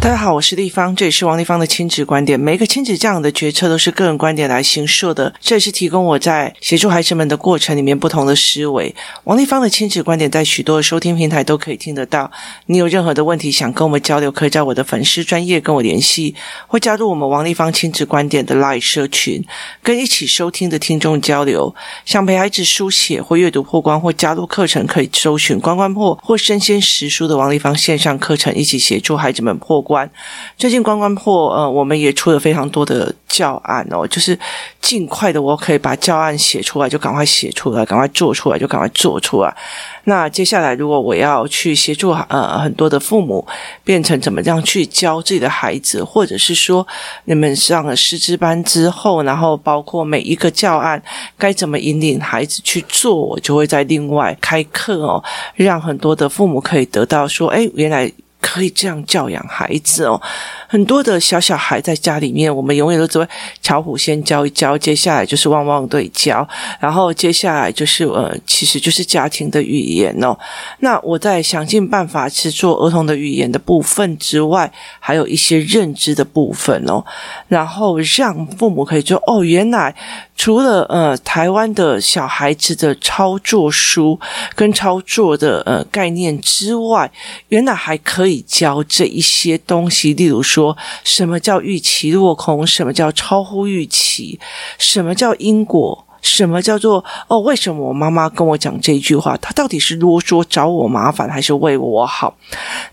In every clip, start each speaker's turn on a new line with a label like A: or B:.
A: 大家好，我是丽芳，这里是王丽芳的亲子观点。每一个亲子这样的决策都是个人观点来形设的，这也是提供我在协助孩子们的过程里面不同的思维。王丽芳的亲子观点在许多的收听平台都可以听得到。你有任何的问题想跟我们交流，可以在我的粉丝专业跟我联系，或加入我们王丽芳亲子观点的 Live 社群，跟一起收听的听众交流。想陪孩子书写或阅读破关，或加入课程，可以搜寻关关破或生鲜时书的王丽芳线上课程，一起协助孩子们破关。最近关关破，呃，我们也出了非常多的教案哦，就是尽快的，我可以把教案写出来，就赶快写出来，赶快做出来，就赶快做出来。那接下来，如果我要去协助呃很多的父母，变成怎么样去教自己的孩子，或者是说你们上了师资班之后，然后包括每一个教案该怎么引领孩子去做，我就会在另外开课哦，让很多的父母可以得到说，哎，原来。可以这样教养孩子哦，很多的小小孩在家里面，我们永远都只会巧虎先教一教，接下来就是汪汪队教，然后接下来就是呃，其实就是家庭的语言哦。那我在想尽办法去做儿童的语言的部分之外，还有一些认知的部分哦，然后让父母可以说哦，原来。除了呃台湾的小孩子的操作书跟操作的呃概念之外，原来还可以教这一些东西，例如说什么叫预期落空，什么叫超乎预期，什么叫因果。什么叫做哦？为什么我妈妈跟我讲这一句话？她到底是啰嗦找我麻烦，还是为我好？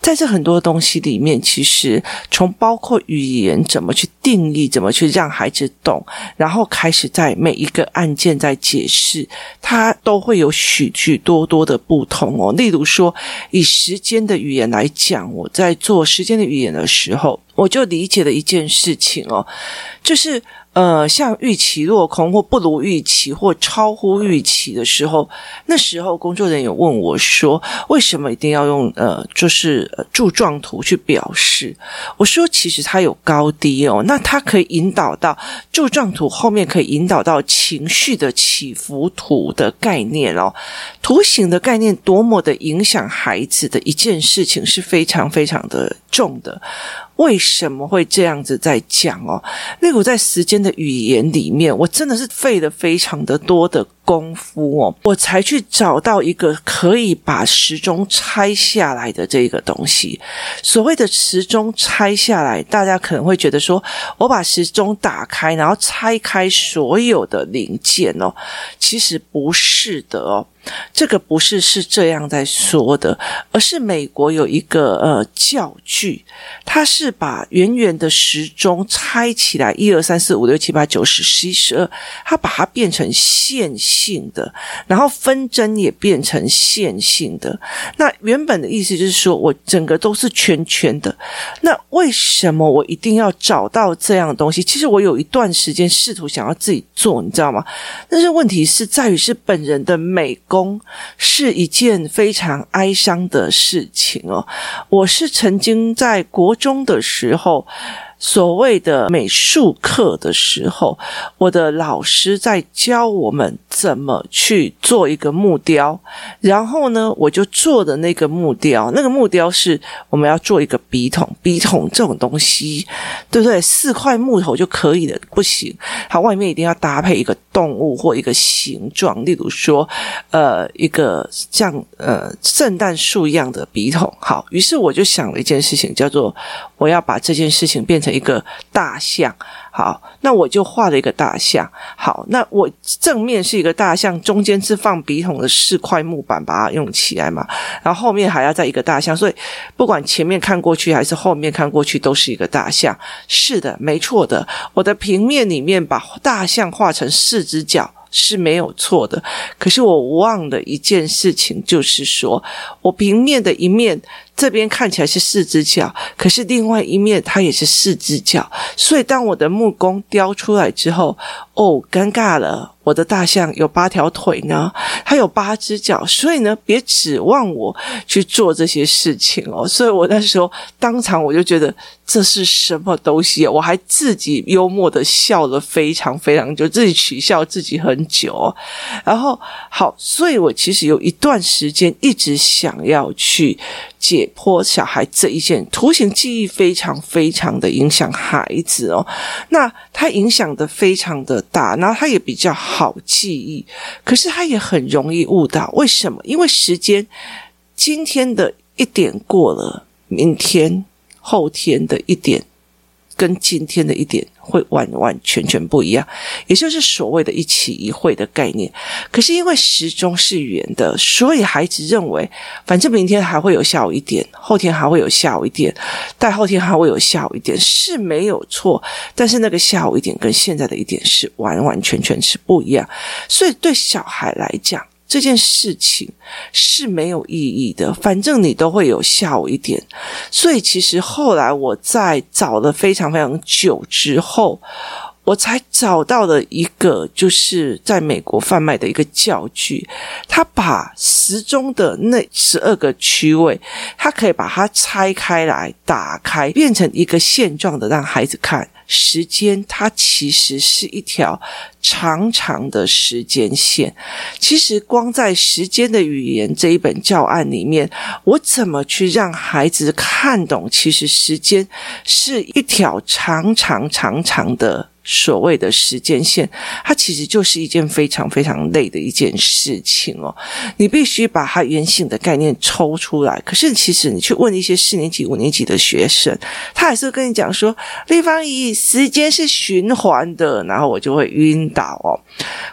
A: 在这很多东西里面，其实从包括语言怎么去定义，怎么去让孩子懂，然后开始在每一个案件在解释，它都会有许许多多的不同哦。例如说，以时间的语言来讲，我在做时间的语言的时候，我就理解了一件事情哦，就是。呃，像预期落空或不如预期或超乎预期的时候，那时候工作人员问我说：“为什么一定要用呃，就是柱状图去表示？”我说：“其实它有高低哦，那它可以引导到柱状图后面可以引导到情绪的起伏图的概念哦，图形的概念多么的影响孩子的一件事情是非常非常的重的。”为什么会这样子在讲哦？例如在时间的语言里面，我真的是费了非常的多的功夫哦，我才去找到一个可以把时钟拆下来的这个东西。所谓的时钟拆下来，大家可能会觉得说，我把时钟打开，然后拆开所有的零件哦，其实不是的哦。这个不是是这样在说的，而是美国有一个呃教具，它是把圆圆的时钟拆起来，一二三四五六七八九十十一十二，它把它变成线性的，然后分针也变成线性的。那原本的意思就是说我整个都是圈圈的。那为什么我一定要找到这样的东西？其实我有一段时间试图想要自己做，你知道吗？但是问题是在于是本人的美工。是一件非常哀伤的事情哦。我是曾经在国中的时候。所谓的美术课的时候，我的老师在教我们怎么去做一个木雕，然后呢，我就做的那个木雕，那个木雕是我们要做一个笔筒，笔筒这种东西，对不对？四块木头就可以了，不行，它外面一定要搭配一个动物或一个形状，例如说，呃，一个像呃圣诞树一样的笔筒。好，于是我就想了一件事情，叫做我要把这件事情变成一个大象，好，那我就画了一个大象。好，那我正面是一个大象，中间是放笔筒的四块木板，把它用起来嘛。然后后面还要再一个大象，所以不管前面看过去还是后面看过去，都是一个大象。是的，没错的。我的平面里面把大象画成四只脚是没有错的。可是我忘了一件事情，就是说我平面的一面。这边看起来是四只脚，可是另外一面它也是四只脚，所以当我的木工雕出来之后，哦，尴尬了，我的大象有八条腿呢，它有八只脚，所以呢，别指望我去做这些事情哦。所以我那时候当场我就觉得这是什么东西？我还自己幽默的笑了非常非常久，自己取笑自己很久。然后好，所以我其实有一段时间一直想要去解剖小孩这一件图形记忆非常非常的影响孩子哦。那它影响的非常的大，然后它也比较好记忆，可是它也很容易误导。为什么？因为时间今天的一点过了，明天。后天的一点跟今天的一点会完完全全不一样，也就是所谓的一期一会的概念。可是因为时钟是圆的，所以孩子认为，反正明天还会有下午一点，后天还会有下午一点，大后天还会有下午一点，是没有错。但是那个下午一点跟现在的一点是完完全全是不一样，所以对小孩来讲。这件事情是没有意义的，反正你都会有下午一点。所以其实后来我在找了非常非常久之后，我才找到了一个，就是在美国贩卖的一个教具。他把时钟的那十二个区位，他可以把它拆开来，打开，变成一个线状的，让孩子看。时间它其实是一条长长的时间线。其实光在《时间的语言》这一本教案里面，我怎么去让孩子看懂？其实时间是一条长长长长的。所谓的时间线，它其实就是一件非常非常累的一件事情哦。你必须把它原型的概念抽出来。可是，其实你去问一些四年级、五年级的学生，他还是会跟你讲说：“立方体时间是循环的。”然后我就会晕倒哦。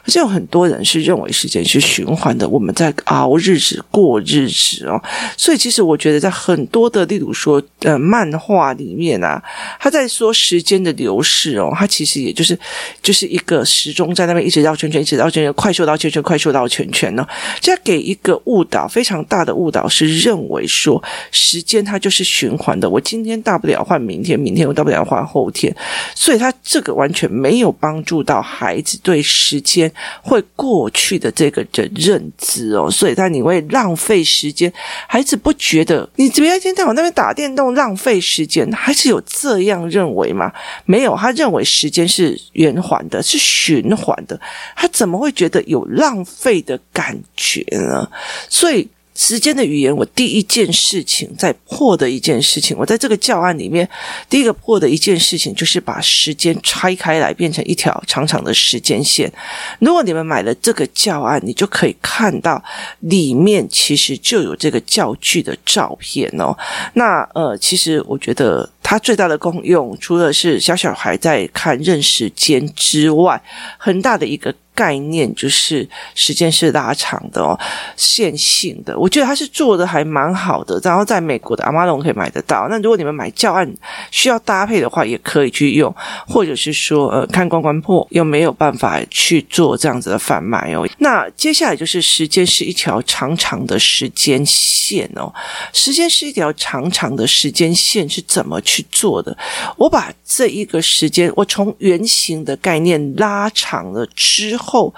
A: 可是有很多人是认为时间是循环的，我们在熬日子、过日子哦。所以，其实我觉得在很多的，例如说呃漫画里面啊，他在说时间的流逝哦，他其实。也就是，就是一个时钟在那边一直绕圈圈，一直绕圈圈，快速绕圈圈，快速绕圈圈呢。这给一个误导，非常大的误导，是认为说时间它就是循环的。我今天大不了换明天，明天我大不了换后天，所以他这个完全没有帮助到孩子对时间会过去的这个的认知哦。所以他你会浪费时间，孩子不觉得你怎么样一天到晚那边打电动浪费时间？孩子有这样认为吗？没有，他认为时间。是圆环的，是循环的，他怎么会觉得有浪费的感觉呢？所以。时间的语言，我第一件事情在破的一件事情，我在这个教案里面第一个破的一件事情，就是把时间拆开来，变成一条长长的时间线。如果你们买了这个教案，你就可以看到里面其实就有这个教具的照片哦。那呃，其实我觉得它最大的功用，除了是小小孩在看认时间之外，很大的一个。概念就是时间是拉长的哦，线性的。我觉得它是做的还蛮好的，然后在美国的阿玛龙可以买得到。那如果你们买教案需要搭配的话，也可以去用，或者是说呃看关关破又没有办法去做这样子的贩卖哦。那接下来就是时间是一条长长的时间线哦，时间是一条长长的时间线是怎么去做的？我把这一个时间，我从圆形的概念拉长了之后。后，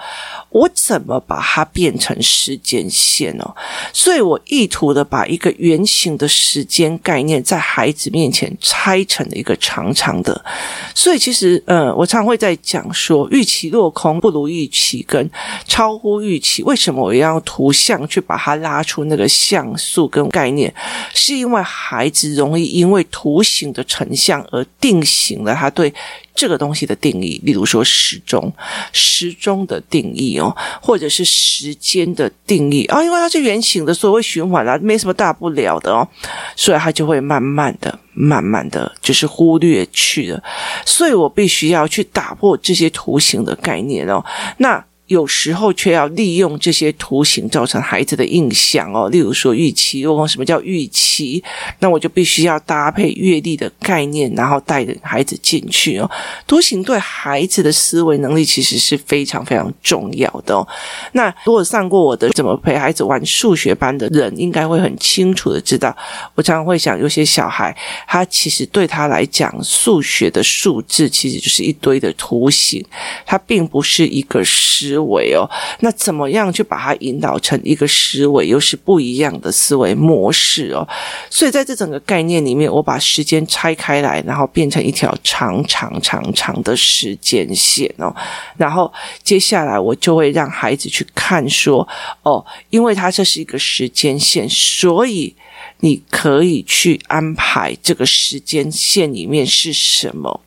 A: 我怎么把它变成时间线呢？所以我意图的把一个圆形的时间概念在孩子面前拆成了一个长长的。所以其实，呃，我常会在讲说，预期落空不如预期跟超乎预期。为什么我要用图像去把它拉出那个像素跟概念？是因为孩子容易因为图形的成像而定型了他对。这个东西的定义，例如说时钟，时钟的定义哦，或者是时间的定义啊，因为它是圆形的，所以会循环啦，没什么大不了的哦，所以它就会慢慢的、慢慢的就是忽略去了，所以我必须要去打破这些图形的概念哦，那。有时候却要利用这些图形造成孩子的印象哦，例如说预期，如果什么叫预期？那我就必须要搭配阅历的概念，然后带着孩子进去哦。图形对孩子的思维能力其实是非常非常重要的哦。那如果上过我的怎么陪孩子玩数学班的人，应该会很清楚的知道，我常常会想，有些小孩他其实对他来讲，数学的数字其实就是一堆的图形，它并不是一个实。思维哦。那怎么样去把它引导成一个思维，又是不一样的思维模式哦？所以在这整个概念里面，我把时间拆开来，然后变成一条长长长长的时间线哦。然后接下来我就会让孩子去看说，哦，因为它这是一个时间线，所以。你可以去安排这个时间线里面是什么？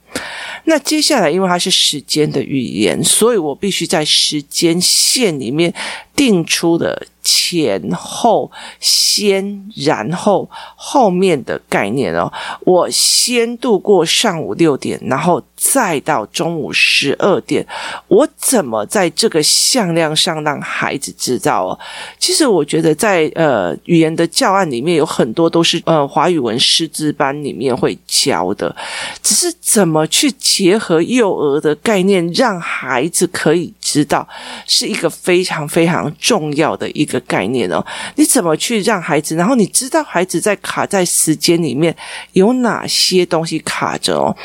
A: 那接下来，因为它是时间的语言，所以我必须在时间线里面定出的。前后先，然后后面的概念哦。我先度过上午六点，然后再到中午十二点。我怎么在这个向量上让孩子知道哦？其实我觉得在呃语言的教案里面有很多都是呃华语文师资班里面会教的，只是怎么去结合幼儿的概念，让孩子可以知道，是一个非常非常重要的一个。概念哦，你怎么去让孩子？然后你知道孩子在卡在时间里面有哪些东西卡着哦？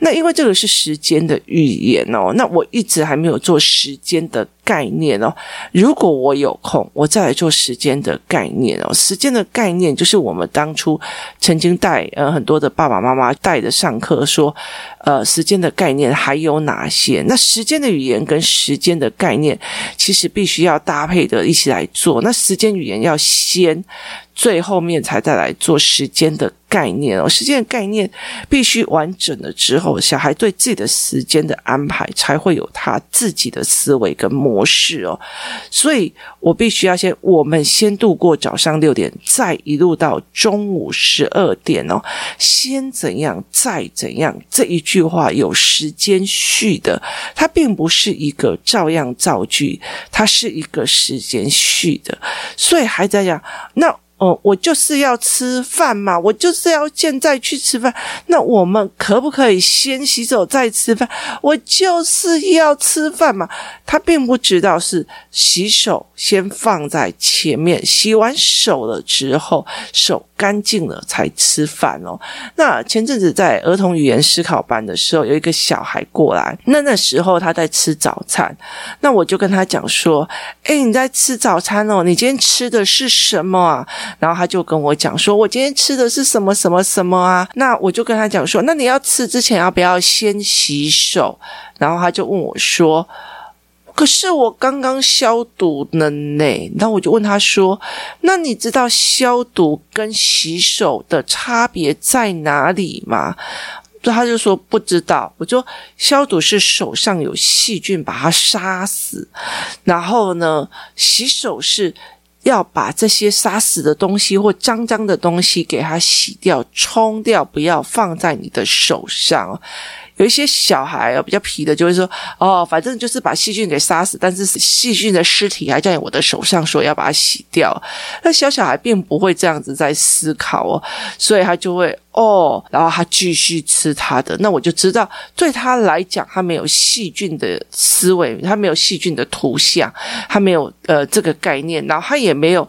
A: 那因为这个是时间的语言哦，那我一直还没有做时间的。概念哦，如果我有空，我再来做时间的概念哦。时间的概念就是我们当初曾经带呃很多的爸爸妈妈带着上课说，呃，时间的概念还有哪些？那时间的语言跟时间的概念其实必须要搭配的一起来做。那时间语言要先。最后面才再来做时间的概念哦，时间的概念必须完整了之后，小孩对自己的时间的安排才会有他自己的思维跟模式哦。所以我必须要先，我们先度过早上六点，再一路到中午十二点哦。先怎样，再怎样，这一句话有时间序的，它并不是一个照样造句，它是一个时间序的。所以还在讲那。哦，我就是要吃饭嘛，我就是要现在去吃饭。那我们可不可以先洗手再吃饭？我就是要吃饭嘛。他并不知道是洗手先放在前面，洗完手了之后，手干净了才吃饭哦。那前阵子在儿童语言思考班的时候，有一个小孩过来，那那时候他在吃早餐，那我就跟他讲说：“诶，你在吃早餐哦？你今天吃的是什么啊？”然后他就跟我讲说：“我今天吃的是什么什么什么啊？”那我就跟他讲说：“那你要吃之前要不要先洗手？”然后他就问我说：“可是我刚刚消毒了呢。”然后我就问他说：“那你知道消毒跟洗手的差别在哪里吗？”他就说不知道。我就消毒是手上有细菌把它杀死，然后呢，洗手是。要把这些杀死的东西或脏脏的东西给它洗掉、冲掉，不要放在你的手上。有一些小孩啊，比较皮的，就会说：“哦，反正就是把细菌给杀死，但是细菌的尸体还在我的手上，说要把它洗掉。”那小小孩并不会这样子在思考哦，所以他就会。哦，然后他继续吃他的，那我就知道对他来讲，他没有细菌的思维，他没有细菌的图像，他没有呃这个概念，然后他也没有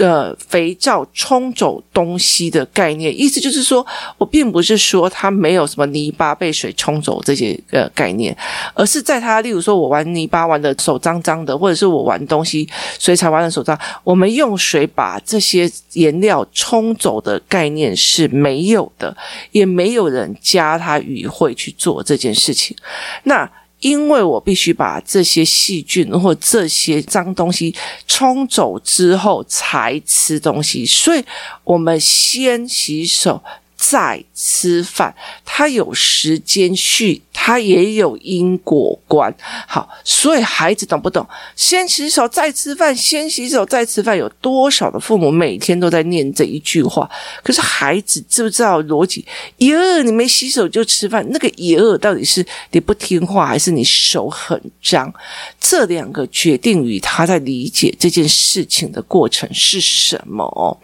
A: 呃肥皂冲走东西的概念。意思就是说，我并不是说他没有什么泥巴被水冲走这些呃概念，而是在他例如说我玩泥巴玩的手脏脏的，或者是我玩东西水彩玩的手脏，我们用水把这些颜料冲走的概念是没有。有的，也没有人加他与会去做这件事情。那因为我必须把这些细菌或这些脏东西冲走之后才吃东西，所以我们先洗手。再吃饭，他有时间序，他也有因果观。好，所以孩子懂不懂？先洗手再吃饭，先洗手再吃饭。有多少的父母每天都在念这一句话？可是孩子知不知道逻辑？耶，你没洗手就吃饭，那个耶到底是你不听话，还是你手很脏？这两个决定于他在理解这件事情的过程是什么哦。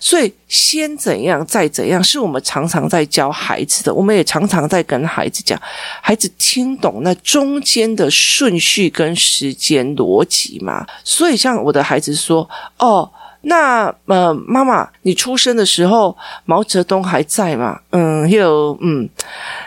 A: 所以先怎样，再怎样，是我们常常在教孩子的。我们也常常在跟孩子讲，孩子听懂那中间的顺序跟时间逻辑嘛。所以像我的孩子说：“哦，那呃，妈妈，你出生的时候毛泽东还在吗？”嗯，有嗯。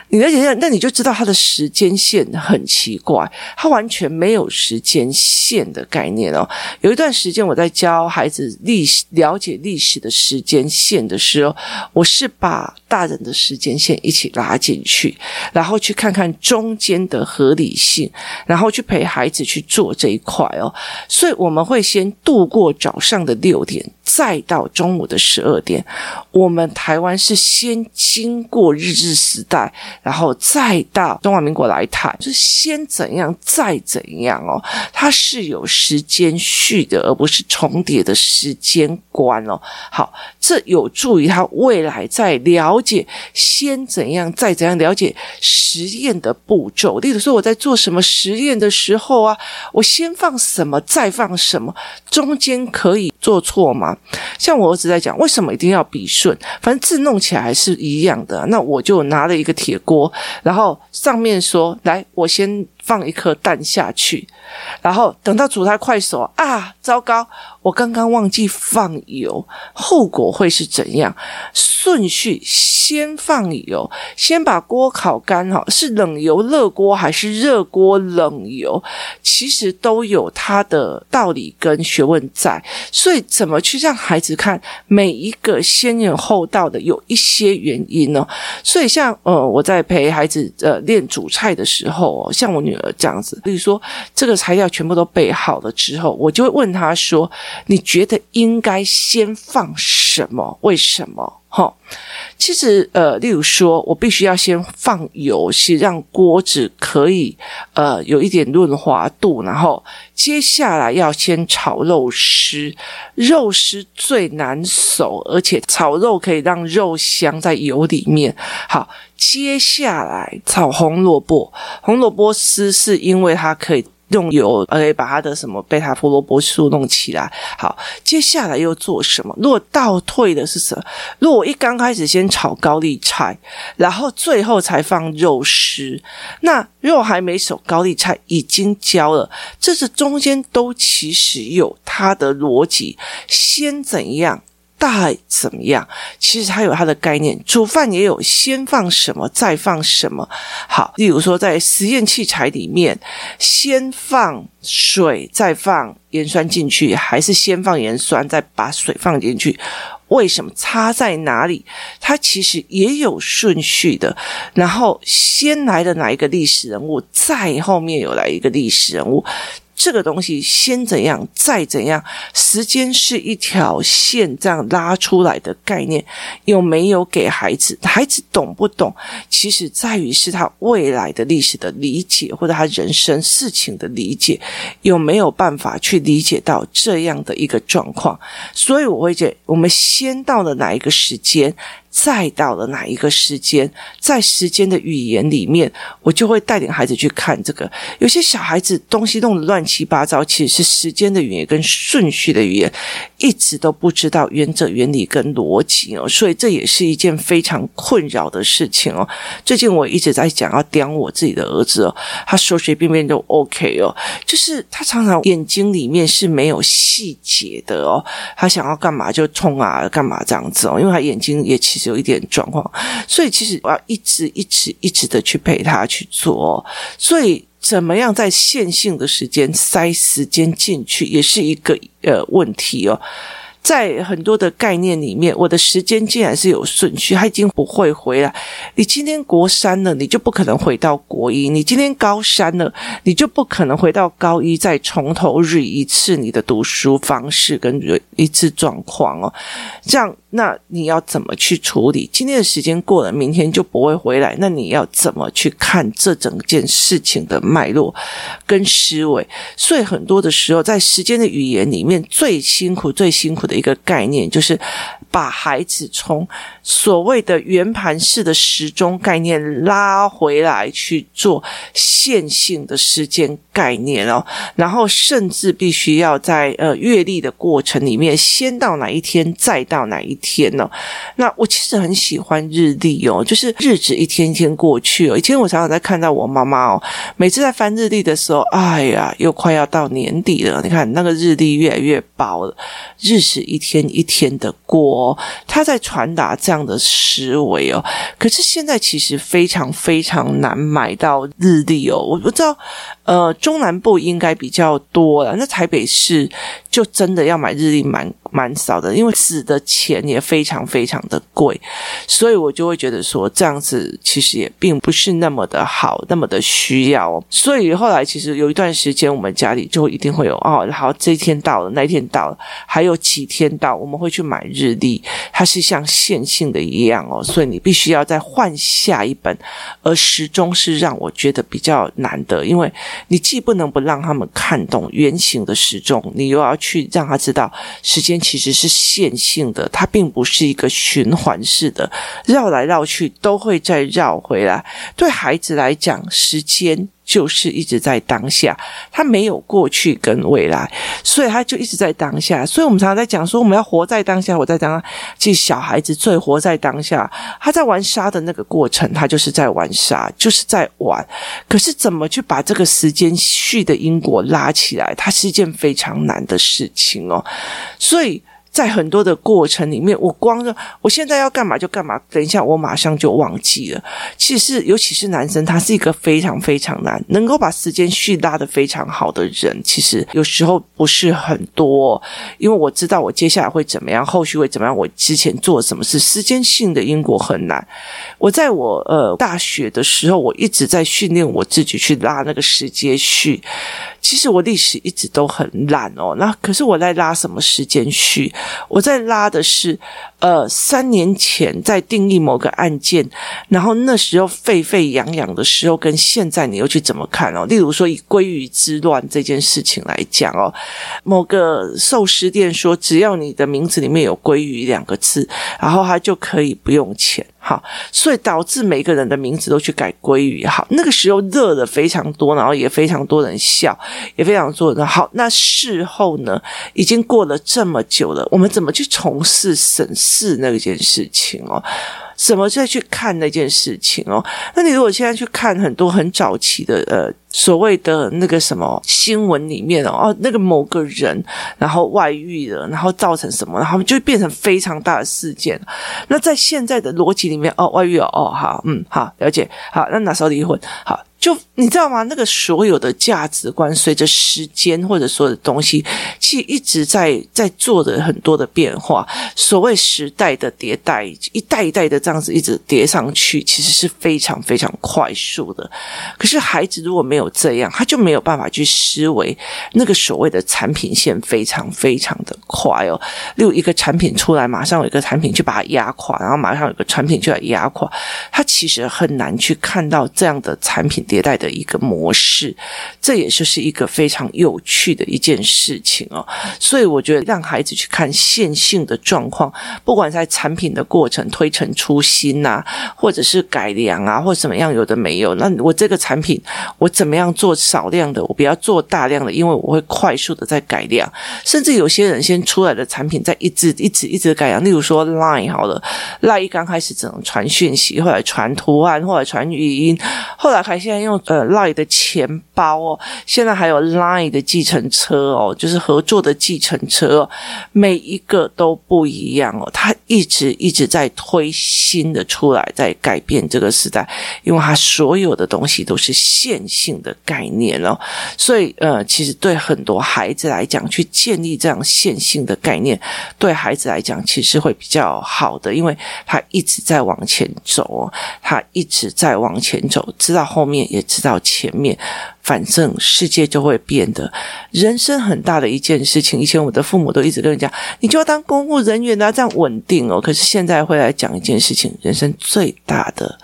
A: 你了解，那你就知道他的时间线很奇怪，他完全没有时间线的概念哦。有一段时间我在教孩子历史，了解历史的时间线的时候，我是把大人的时间线一起拉进去，然后去看看中间的合理性，然后去陪孩子去做这一块哦。所以我们会先度过早上的六点。再到中午的十二点，我们台湾是先经过日治时代，然后再到中华民国来谈，就是先怎样再怎样哦，它是有时间序的，而不是重叠的时间观哦。好，这有助于他未来在了解先怎样再怎样了解实验的步骤。例如说，我在做什么实验的时候啊，我先放什么，再放什么，中间可以做错吗？像我儿子在讲，为什么一定要笔顺？反正字弄起来是一样的。那我就拿了一个铁锅，然后上面说：“来，我先。”放一颗蛋下去，然后等到煮菜快熟啊！糟糕，我刚刚忘记放油，后果会是怎样？顺序先放油，先把锅烤干哈，是冷油热锅还是热锅冷油？其实都有它的道理跟学问在，所以怎么去让孩子看每一个先有后到的有一些原因呢？所以像呃，我在陪孩子呃练煮菜的时候哦，像我女这样子，比如说这个材料全部都备好了之后，我就会问他说：“你觉得应该先放什么？为什么？”哈，其实呃，例如说我必须要先放油，是让锅子可以呃有一点润滑度，然后接下来要先炒肉丝，肉丝最难熟，而且炒肉可以让肉香在油里面。好。接下来炒红萝卜，红萝卜丝是因为它可以用油，可以把它的什么贝塔胡萝卜素弄起来。好，接下来又做什么？如果倒退的是什么？如果我一刚开始先炒高丽菜，然后最后才放肉丝，那肉还没熟，高丽菜已经焦了。这是中间都其实有它的逻辑，先怎样？大怎么样？其实它有它的概念。煮饭也有先放什么，再放什么。好，例如说在实验器材里面，先放水，再放盐酸进去，还是先放盐酸，再把水放进去？为什么？差在哪里？它其实也有顺序的。然后先来的哪一个历史人物，再后面有来一个历史人物。这个东西先怎样，再怎样，时间是一条线这样拉出来的概念，有没有给孩子？孩子懂不懂？其实在于是他未来的历史的理解，或者他人生事情的理解，有没有办法去理解到这样的一个状况？所以我会觉，我们先到了哪一个时间？再到了哪一个时间，在时间的语言里面，我就会带领孩子去看这个。有些小孩子东西弄得乱七八糟，其实是时间的语言跟顺序的语言，一直都不知道原则、原理跟逻辑哦。所以这也是一件非常困扰的事情哦。最近我一直在讲要刁我自己的儿子哦，他随随便便都 OK 哦，就是他常常眼睛里面是没有细节的哦，他想要干嘛就冲啊，干嘛这样子哦，因为他眼睛也其实。有一点状况，所以其实我要一直、一直、一直的去陪他去做。所以，怎么样在线性的时间塞时间进去，也是一个呃问题哦。在很多的概念里面，我的时间竟然是有顺序，他已经不会回来。你今天国三了，你就不可能回到国一；你今天高三了，你就不可能回到高一，再从头捋一次你的读书方式跟一次状况哦。这样，那你要怎么去处理？今天的时间过了，明天就不会回来。那你要怎么去看这整件事情的脉络跟思维？所以很多的时候，在时间的语言里面，最辛苦、最辛苦的。一个概念就是把孩子从所谓的圆盘式的时钟概念拉回来去做线性的时间概念哦，然后甚至必须要在呃月历的过程里面，先到哪一天，再到哪一天呢？那我其实很喜欢日历哦，就是日子一天一天过去哦。以前我常常在看到我妈妈哦，每次在翻日历的时候，哎呀，又快要到年底了，你看那个日历越来越薄了，日子。一天一天的过，他在传达这样的思维哦。可是现在其实非常非常难买到日历哦。我不知道，呃，中南部应该比较多了，那台北市就真的要买日历蛮蛮少的，因为纸的钱也非常非常的贵，所以我就会觉得说这样子其实也并不是那么的好，那么的需要哦。所以后来其实有一段时间，我们家里就一定会有哦，好，这一天到了，那一天到了，还有几天到，我们会去买日历，它是像线性的一样哦，所以你必须要再换下一本，而时钟是让我觉得比较难的，因为你既不能不让他们看懂圆形的时钟，你又要去让他知道时间其实是线性的，它并不是一个循环式的，绕来绕去都会再绕回来。对孩子来讲，时间。就是一直在当下，他没有过去跟未来，所以他就一直在当下。所以我们常常在讲说，我们要活在当下，活在当下。其实小孩子最活在当下，他在玩沙的那个过程，他就是在玩沙，就是在玩。可是怎么去把这个时间序的因果拉起来，它是一件非常难的事情哦。所以。在很多的过程里面，我光说我现在要干嘛就干嘛，等一下我马上就忘记了。其实，尤其是男生，他是一个非常非常难能够把时间序拉得非常好的人。其实有时候不是很多，因为我知道我接下来会怎么样，后续会怎么样，我之前做什么事，时间性的因果很难。我在我呃大学的时候，我一直在训练我自己去拉那个时间序。其实我历史一直都很烂哦，那可是我在拉什么时间序？我在拉的是，呃，三年前在定义某个案件，然后那时候沸沸扬扬的时候，跟现在你又去怎么看哦？例如说以鲑鱼之乱这件事情来讲哦，某个寿司店说，只要你的名字里面有“鲑鱼”两个字，然后他就可以不用钱。好，所以导致每个人的名字都去改归于。好，那个时候热的非常多，然后也非常多人笑，也非常多人好。那事后呢，已经过了这么久了，我们怎么去从事审视那件事情哦？怎么再去看那件事情哦？那你如果现在去看很多很早期的呃所谓的那个什么新闻里面哦，那个某个人然后外遇了，然后造成什么，然后就变成非常大的事件。那在现在的逻辑里面，哦外遇哦，哦好嗯好了解好，那那时候离婚好？就你知道吗？那个所有的价值观随着时间或者所有的东西，其实一直在在做的很多的变化。所谓时代的迭代，一代一代的这样子一直叠上去，其实是非常非常快速的。可是孩子如果没有这样，他就没有办法去思维那个所谓的产品线非常非常的快哦。例如一个产品出来，马上有一个产品去把它压垮，然后马上有一个产品就要压垮，他其实很难去看到这样的产品。迭代的一个模式，这也就是一个非常有趣的一件事情哦。所以我觉得让孩子去看线性的状况，不管在产品的过程推陈出新呐，或者是改良啊，或怎么样，有的没有。那我这个产品，我怎么样做少量的，我不要做大量的，因为我会快速的在改良。甚至有些人先出来的产品，在一直一直一直改良。例如说 Line 好了，Line 刚开始只能传讯息，后来传图案，后来传语音，后来还现在。用呃 Line 的钱包哦，现在还有 Line 的计程车哦，就是合作的计程车哦，每一个都不一样哦。他一直一直在推新的出来，在改变这个时代，因为他所有的东西都是线性的概念哦。所以呃，其实对很多孩子来讲，去建立这样线性的概念，对孩子来讲其实会比较好的，因为他一直在往前走哦，他一直在往前走，直到后面。也知道前面，反正世界就会变的。人生很大的一件事情，以前我的父母都一直跟人讲，你就要当公务人员啊，这样稳定哦。可是现在会来讲一件事情，人生最大的、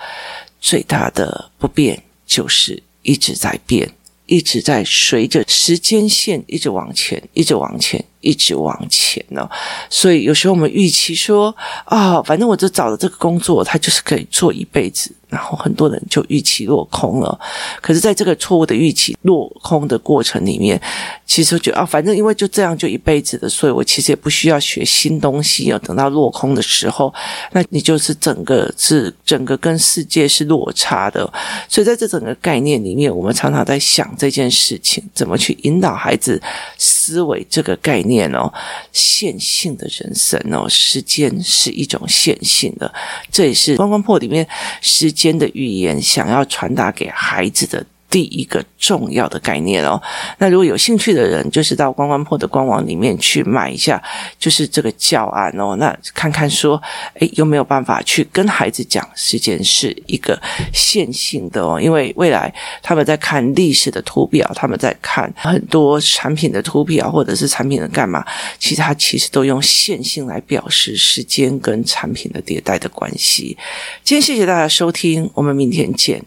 A: 最大的不变就是一直在变，一直在随着时间线一直往前，一直往前。一直往前呢，所以有时候我们预期说啊，反正我就找了这个工作，它就是可以做一辈子，然后很多人就预期落空了。可是，在这个错误的预期落空的过程里面，其实就啊，反正因为就这样就一辈子的，所以我其实也不需要学新东西。要等到落空的时候，那你就是整个是整个跟世界是落差的。所以在这整个概念里面，我们常常在想这件事情，怎么去引导孩子思维这个概念。念哦，线性的人生哦，时间是一种线性的，这也是关关破里面时间的预言想要传达给孩子的。第一个重要的概念哦，那如果有兴趣的人，就是到关关破的官网里面去买一下，就是这个教案哦，那看看说，诶，有没有办法去跟孩子讲，时间是一个线性的哦，因为未来他们在看历史的图表，他们在看很多产品的图表，或者是产品的干嘛，其实它其实都用线性来表示时间跟产品的迭代的关系。今天谢谢大家收听，我们明天见。